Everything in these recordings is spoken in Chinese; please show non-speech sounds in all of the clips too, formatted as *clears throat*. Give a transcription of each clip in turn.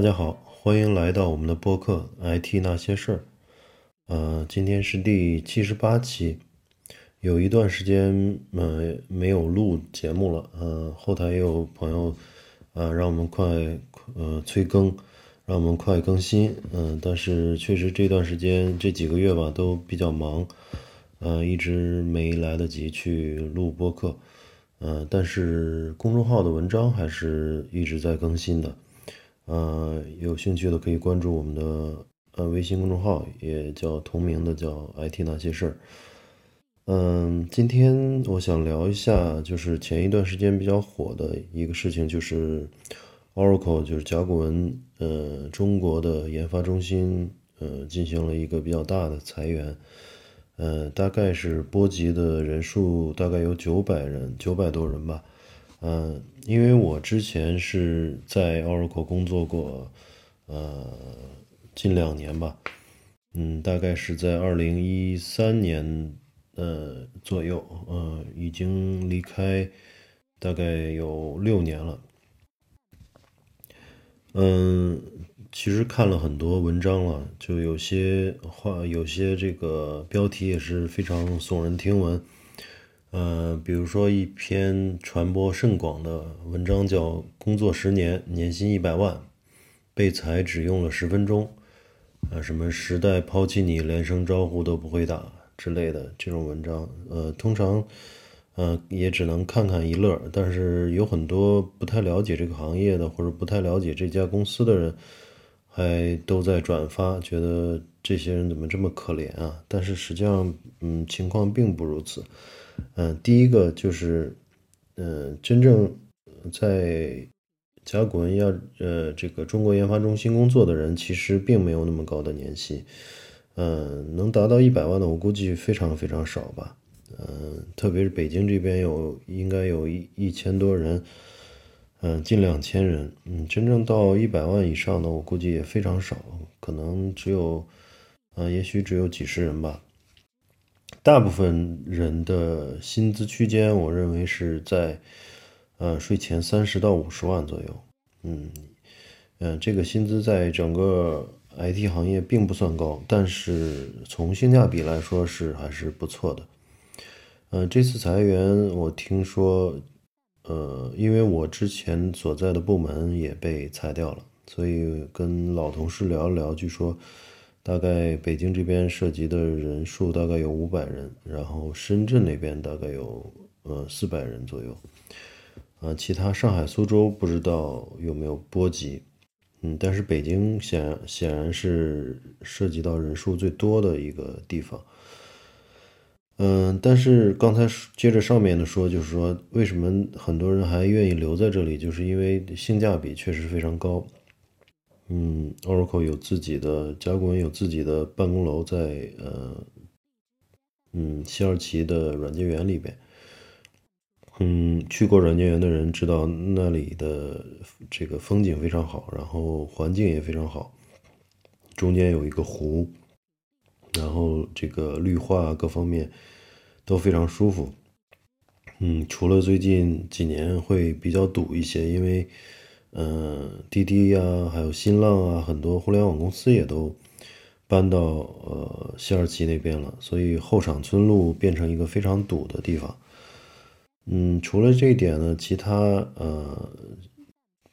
大家好，欢迎来到我们的播客《IT 那些事儿》。呃，今天是第七十八期，有一段时间呃没有录节目了。呃，后台也有朋友呃让我们快呃催更，让我们快更新。嗯，但是确实这段时间这几个月吧都比较忙，呃，一直没来得及去录播客。呃，但是公众号的文章还是一直在更新的。呃，有兴趣的可以关注我们的呃微信公众号，也叫同名的，叫 IT 那些事儿。嗯，今天我想聊一下，就是前一段时间比较火的一个事情，就是 Oracle，就是甲骨文，呃，中国的研发中心，呃，进行了一个比较大的裁员，呃，大概是波及的人数大概有九百人，九百多人吧。嗯，因为我之前是在 Oracle 工作过，呃，近两年吧，嗯，大概是在二零一三年呃左右，呃，已经离开大概有六年了。嗯，其实看了很多文章了，就有些话，有些这个标题也是非常耸人听闻。呃，比如说一篇传播甚广的文章，叫《工作十年，年薪一百万，被裁只用了十分钟》，啊，什么时代抛弃你，连声招呼都不会打之类的这种文章，呃，通常，呃，也只能看看一乐。但是有很多不太了解这个行业的，或者不太了解这家公司的人，还都在转发，觉得这些人怎么这么可怜啊？但是实际上，嗯，情况并不如此。嗯，第一个就是，嗯，真正在甲骨文要呃这个中国研发中心工作的人，其实并没有那么高的年薪，嗯，能达到一百万的，我估计非常非常少吧，嗯，特别是北京这边有应该有一一千多人，嗯，近两千人，嗯，真正到一百万以上的，我估计也非常少，可能只有，嗯，也许只有几十人吧。大部分人的薪资区间，我认为是在，呃，税前三十到五十万左右。嗯，嗯，这个薪资在整个 IT 行业并不算高，但是从性价比来说是还是不错的。嗯，这次裁员我听说，呃，因为我之前所在的部门也被裁掉了，所以跟老同事聊了聊，据说。大概北京这边涉及的人数大概有五百人，然后深圳那边大概有呃四百人左右，呃，其他上海、苏州不知道有没有波及，嗯，但是北京显显然是涉及到人数最多的一个地方，嗯，但是刚才接着上面的说，就是说为什么很多人还愿意留在这里，就是因为性价比确实非常高。嗯，Oracle 有自己的甲骨文有自己的办公楼在呃，嗯，西二旗的软件园里边。嗯，去过软件园的人知道那里的这个风景非常好，然后环境也非常好，中间有一个湖，然后这个绿化各方面都非常舒服。嗯，除了最近几年会比较堵一些，因为。嗯，滴滴呀，还有新浪啊，很多互联网公司也都搬到呃西二旗那边了，所以后场村路变成一个非常堵的地方。嗯，除了这一点呢，其他呃，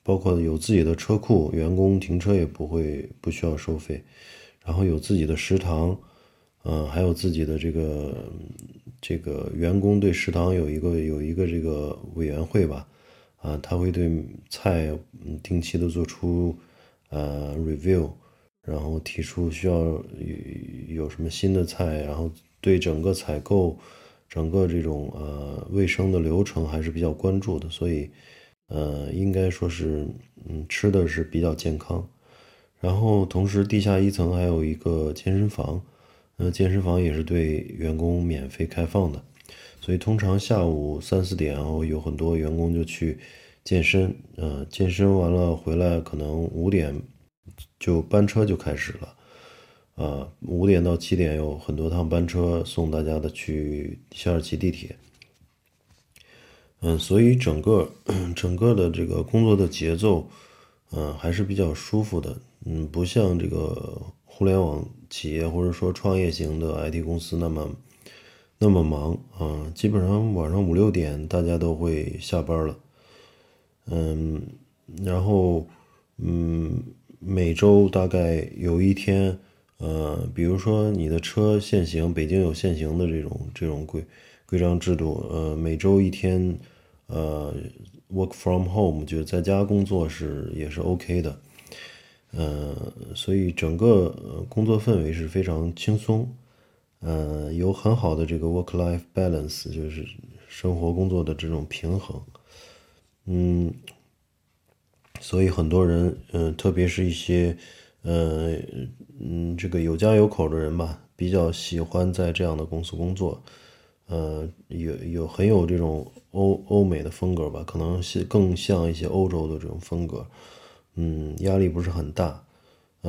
包括有自己的车库，员工停车也不会不需要收费，然后有自己的食堂，嗯，还有自己的这个这个员工对食堂有一个有一个这个委员会吧。啊，他会对菜定期的做出呃 review，然后提出需要有有什么新的菜，然后对整个采购、整个这种呃卫生的流程还是比较关注的，所以呃应该说是嗯吃的是比较健康。然后同时地下一层还有一个健身房，呃健身房也是对员工免费开放的。所以通常下午三四点，然后有很多员工就去健身，呃，健身完了回来，可能五点就班车就开始了，啊，五点到七点有很多趟班车送大家的去西二旗地铁，嗯，所以整个 *clears throat* 整个的这个工作的节奏，嗯，还是比较舒服的。嗯，不像这个互联网企业或者说创业型的 IT 公司那么那么忙啊。基本上晚上五六点大家都会下班了。嗯，然后嗯，每周大概有一天，呃，比如说你的车限行，北京有限行的这种这种规规章制度，呃，每周一天，呃。Work from home 就是在家工作是也是 OK 的，嗯，所以整个工作氛围是非常轻松，嗯，有很好的这个 work-life balance，就是生活工作的这种平衡，嗯，所以很多人，嗯，特别是一些，嗯嗯，这个有家有口的人吧，比较喜欢在这样的公司工作。呃，有有很有这种欧欧美的风格吧，可能是更像一些欧洲的这种风格，嗯，压力不是很大，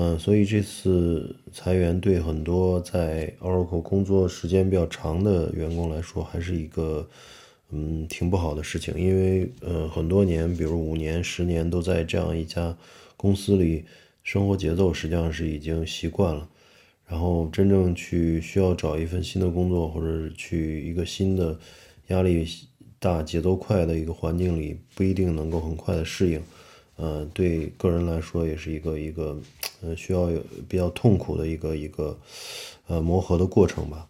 嗯，所以这次裁员对很多在 Oracle 工作时间比较长的员工来说，还是一个嗯挺不好的事情，因为呃很多年，比如五年、十年都在这样一家公司里，生活节奏实际上是已经习惯了。然后真正去需要找一份新的工作，或者去一个新的压力大、节奏快的一个环境里，不一定能够很快的适应。呃，对个人来说也是一个一个呃需要有比较痛苦的一个一个呃磨合的过程吧。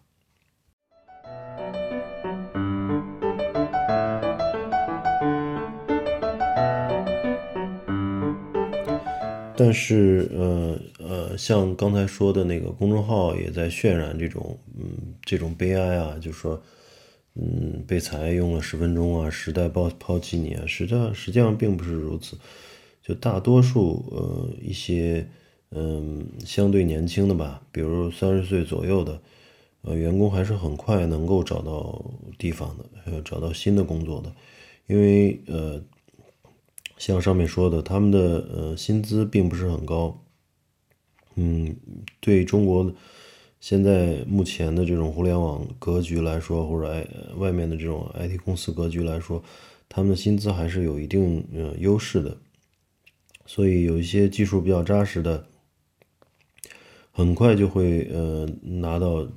但是，呃呃，像刚才说的那个公众号也在渲染这种，嗯，这种悲哀啊，就是说，嗯，被裁用了十分钟啊，时代抛抛弃你啊，实际上实际上并不是如此，就大多数，呃，一些，嗯，相对年轻的吧，比如三十岁左右的，呃，员工还是很快能够找到地方的，呃，找到新的工作的，因为，呃。像上面说的，他们的呃薪资并不是很高，嗯，对中国现在目前的这种互联网格局来说，或者外面的这种 IT 公司格局来说，他们的薪资还是有一定呃优势的，所以有一些技术比较扎实的，很快就会呃拿到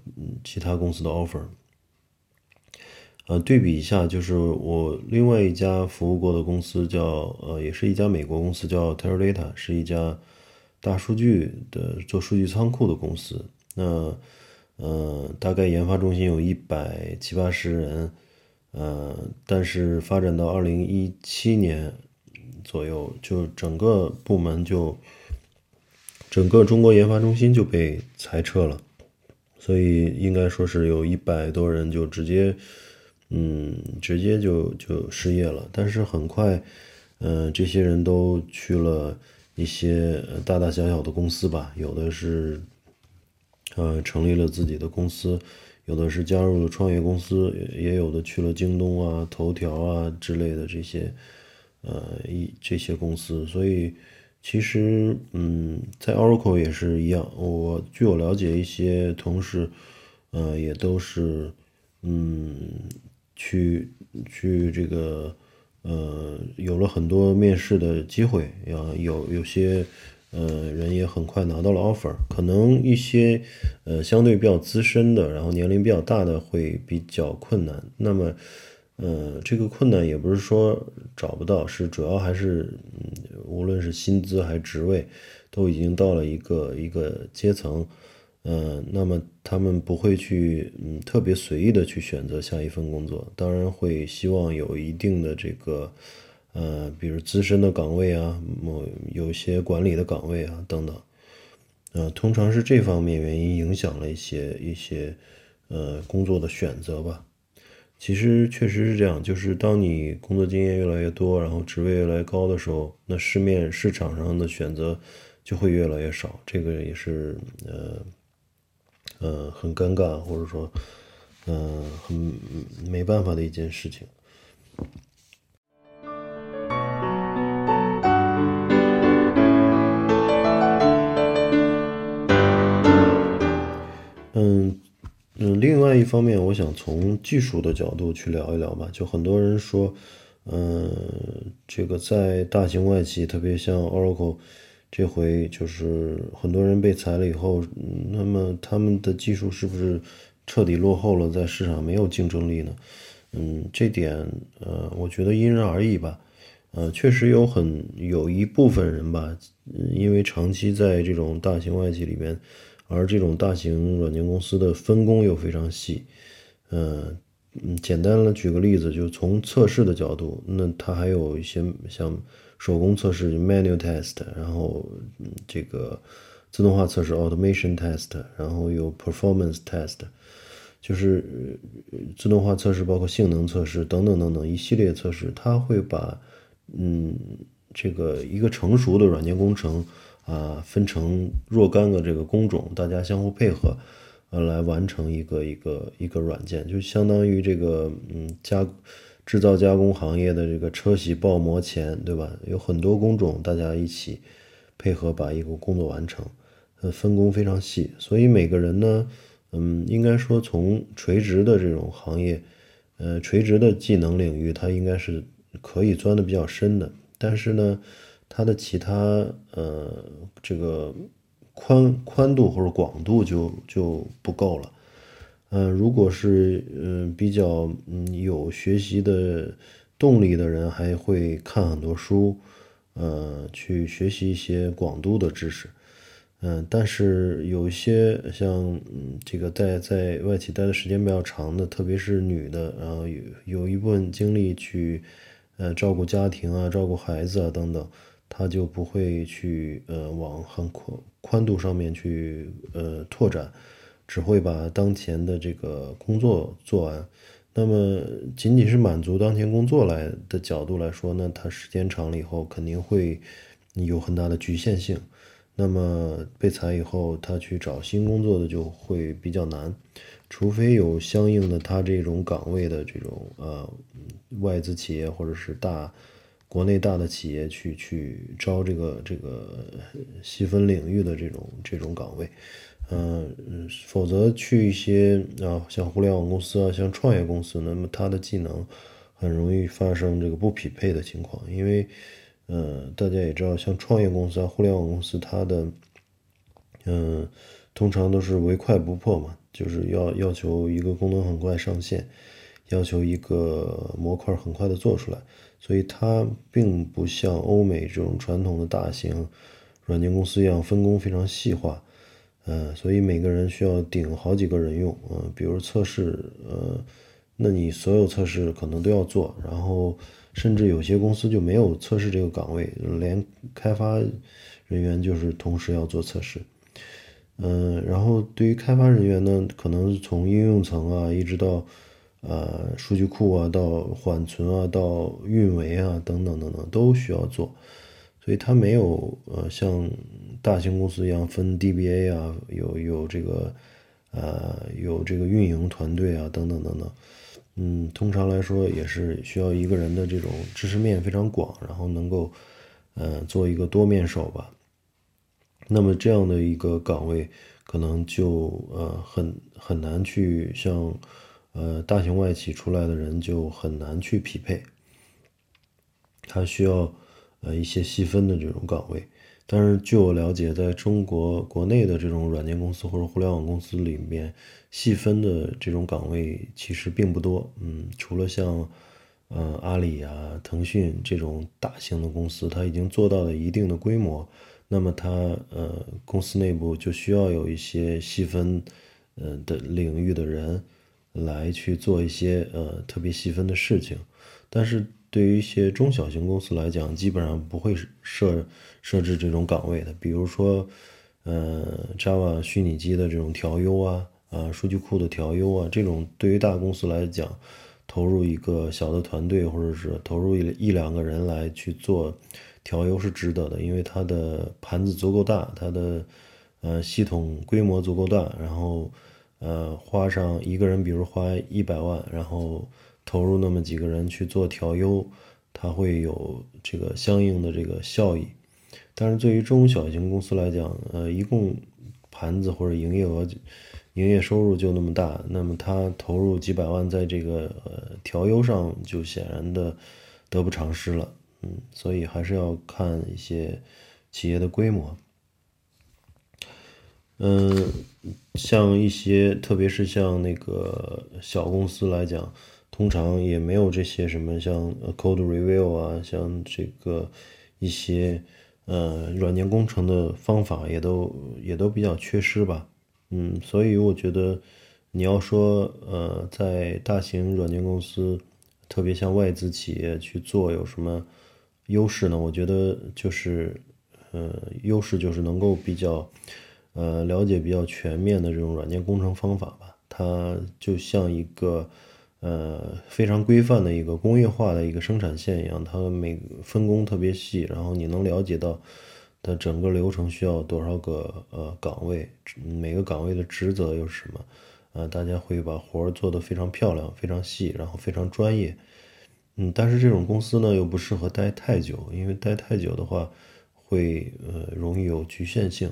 其他公司的 offer。呃，对比一下，就是我另外一家服务过的公司叫呃，也是一家美国公司，叫 Teradata，是一家大数据的做数据仓库的公司。那呃，大概研发中心有一百七八十人，呃，但是发展到二零一七年左右，就整个部门就整个中国研发中心就被裁撤了，所以应该说是有一百多人就直接。嗯，直接就就失业了。但是很快，嗯，这些人都去了一些大大小小的公司吧，有的是，呃，成立了自己的公司，有的是加入了创业公司，也有的去了京东啊、头条啊之类的这些，呃，一这些公司。所以，其实，嗯，在 Oracle 也是一样。我据我了解，一些同事，呃，也都是，嗯。去去这个呃有了很多面试的机会，啊有有些呃人也很快拿到了 offer，可能一些呃相对比较资深的，然后年龄比较大的会比较困难。那么呃这个困难也不是说找不到，是主要还是嗯无论是薪资还是职位，都已经到了一个一个阶层。嗯，那么他们不会去嗯特别随意的去选择下一份工作，当然会希望有一定的这个呃，比如资深的岗位啊，某有些管理的岗位啊等等，呃，通常是这方面原因影响了一些一些呃工作的选择吧。其实确实是这样，就是当你工作经验越来越多，然后职位越来越高的时候，那市面市场上的选择就会越来越少，这个也是呃。呃，很尴尬，或者说，嗯，很没办法的一件事情。嗯，另外一方面，我想从技术的角度去聊一聊吧。就很多人说，嗯，这个在大型外企，特别像 Oracle，这回就是很多人被裁了以后，那么他们的技术是不是彻底落后了，在市场没有竞争力呢？嗯，这点呃，我觉得因人而异吧。呃，确实有很有一部分人吧，因为长期在这种大型外企里面，而这种大型软件公司的分工又非常细。嗯嗯，简单的举个例子，就从测试的角度，那它还有一些像手工测试 （manual test），然后这个自动化测试 （automation test），然后有 performance test。就是自动化测试，包括性能测试等等等等一系列测试，它会把嗯这个一个成熟的软件工程啊分成若干个这个工种，大家相互配合，呃来完成一个一个一个软件，就相当于这个嗯加制造加工行业的这个车铣刨磨钳，对吧？有很多工种，大家一起配合把一个工作完成，呃分工非常细，所以每个人呢。嗯，应该说从垂直的这种行业，呃，垂直的技能领域，它应该是可以钻的比较深的。但是呢，它的其他呃这个宽宽度或者广度就就不够了。嗯，如果是嗯比较嗯有学习的动力的人，还会看很多书，呃，去学习一些广度的知识。嗯，但是有一些像嗯，这个在在外企待的时间比较长的，特别是女的，然后有有一部分精力去，呃，照顾家庭啊，照顾孩子啊等等，他就不会去呃往很宽宽度上面去呃拓展，只会把当前的这个工作做完。那么仅仅是满足当前工作来的角度来说，那他时间长了以后肯定会有很大的局限性。那么被裁以后，他去找新工作的就会比较难，除非有相应的他这种岗位的这种呃外资企业或者是大国内大的企业去去招这个这个细分领域的这种这种岗位，嗯，否则去一些啊像互联网公司啊，像创业公司，那么他的技能很容易发生这个不匹配的情况，因为。嗯，大家也知道，像创业公司啊、互联网公司，它的，嗯，通常都是唯快不破嘛，就是要要求一个功能很快上线，要求一个模块很快的做出来，所以它并不像欧美这种传统的大型软件公司一样分工非常细化，嗯，所以每个人需要顶好几个人用，嗯，比如测试，呃，那你所有测试可能都要做，然后。甚至有些公司就没有测试这个岗位，连开发人员就是同时要做测试。嗯，然后对于开发人员呢，可能从应用层啊，一直到呃数据库啊，到缓存啊，到运维啊等等等等都需要做，所以它没有呃像大型公司一样分 DBA 啊，有有这个呃有这个运营团队啊等等等等。嗯，通常来说也是需要一个人的这种知识面非常广，然后能够，呃，做一个多面手吧。那么这样的一个岗位，可能就呃很很难去像，呃大型外企出来的人就很难去匹配。他需要呃一些细分的这种岗位。但是据我了解，在中国国内的这种软件公司或者互联网公司里面，细分的这种岗位其实并不多。嗯，除了像，呃，阿里啊、腾讯这种大型的公司，它已经做到了一定的规模，那么它呃公司内部就需要有一些细分，呃的领域的人来去做一些呃特别细分的事情。但是对于一些中小型公司来讲，基本上不会设设置这种岗位的。比如说，呃，Java 虚拟机的这种调优啊，啊，数据库的调优啊，这种对于大公司来讲，投入一个小的团队或者是投入一一两个人来去做调优是值得的，因为它的盘子足够大，它的呃系统规模足够大，然后呃花上一个人，比如花一百万，然后。投入那么几个人去做调优，它会有这个相应的这个效益。但是对于中小型公司来讲，呃，一共盘子或者营业额、营业收入就那么大，那么它投入几百万在这个呃调优上，就显然的得不偿失了。嗯，所以还是要看一些企业的规模。嗯，像一些，特别是像那个小公司来讲，通常也没有这些什么像 code review 啊，像这个一些呃软件工程的方法也都也都比较缺失吧。嗯，所以我觉得你要说呃在大型软件公司，特别像外资企业去做有什么优势呢？我觉得就是呃优势就是能够比较。呃，了解比较全面的这种软件工程方法吧，它就像一个呃非常规范的一个工业化的一个生产线一样，它每分工特别细，然后你能了解到它整个流程需要多少个呃岗位，每个岗位的职责又是什么，呃，大家会把活儿做得非常漂亮、非常细，然后非常专业。嗯，但是这种公司呢又不适合待太久，因为待太久的话会呃容易有局限性。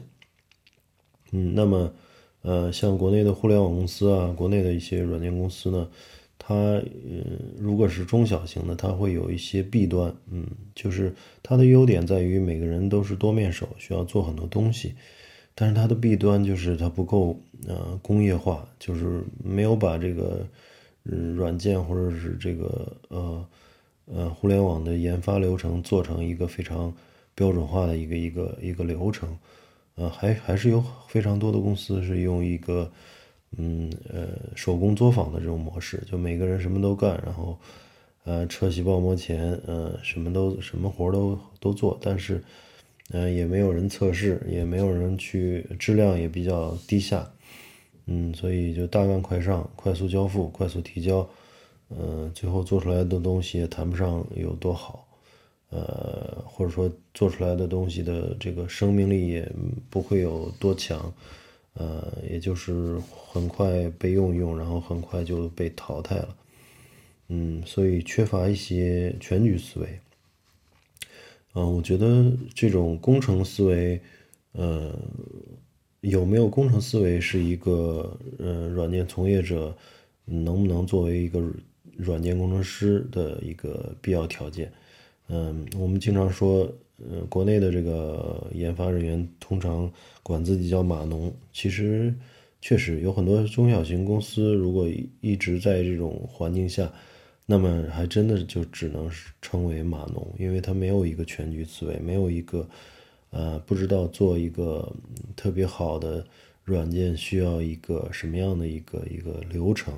嗯，那么，呃，像国内的互联网公司啊，国内的一些软件公司呢，它，嗯，如果是中小型的，它会有一些弊端，嗯，就是它的优点在于每个人都是多面手，需要做很多东西，但是它的弊端就是它不够，呃，工业化，就是没有把这个，嗯，软件或者是这个，呃，呃，互联网的研发流程做成一个非常标准化的一个一个一个流程。呃，还还是有非常多的公司是用一个，嗯呃手工作坊的这种模式，就每个人什么都干，然后，呃车洗包膜前，呃什么都什么活都都做，但是，呃也没有人测试，也没有人去，质量也比较低下，嗯，所以就大干快上，快速交付，快速提交，嗯，最后做出来的东西也谈不上有多好。呃，或者说做出来的东西的这个生命力也不会有多强，呃，也就是很快被用用，然后很快就被淘汰了，嗯，所以缺乏一些全局思维。嗯，我觉得这种工程思维，呃，有没有工程思维是一个呃软件从业者能不能作为一个软件工程师的一个必要条件。嗯，我们经常说，呃，国内的这个研发人员通常管自己叫码农。其实，确实有很多中小型公司，如果一直在这种环境下，那么还真的就只能称为码农，因为他没有一个全局思维，没有一个，呃，不知道做一个特别好的软件需要一个什么样的一个一个流程，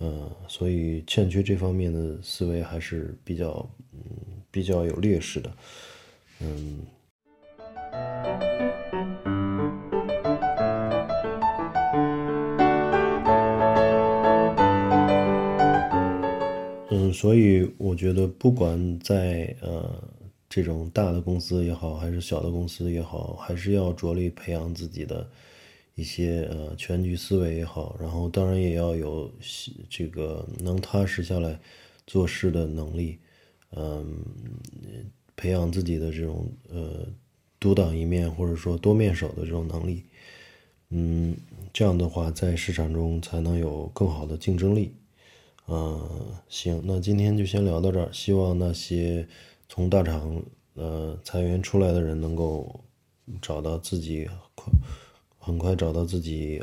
嗯，所以欠缺这方面的思维还是比较，嗯。比较有劣势的，嗯，嗯，所以我觉得，不管在呃这种大的公司也好，还是小的公司也好，还是要着力培养自己的一些呃全局思维也好，然后当然也要有这个能踏实下来做事的能力。嗯，培养自己的这种呃独当一面或者说多面手的这种能力，嗯，这样的话在市场中才能有更好的竞争力。嗯，行，那今天就先聊到这儿。希望那些从大厂呃裁员出来的人能够找到自己快很快找到自己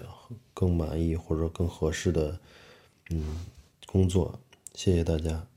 更满意或者更合适的嗯工作。谢谢大家。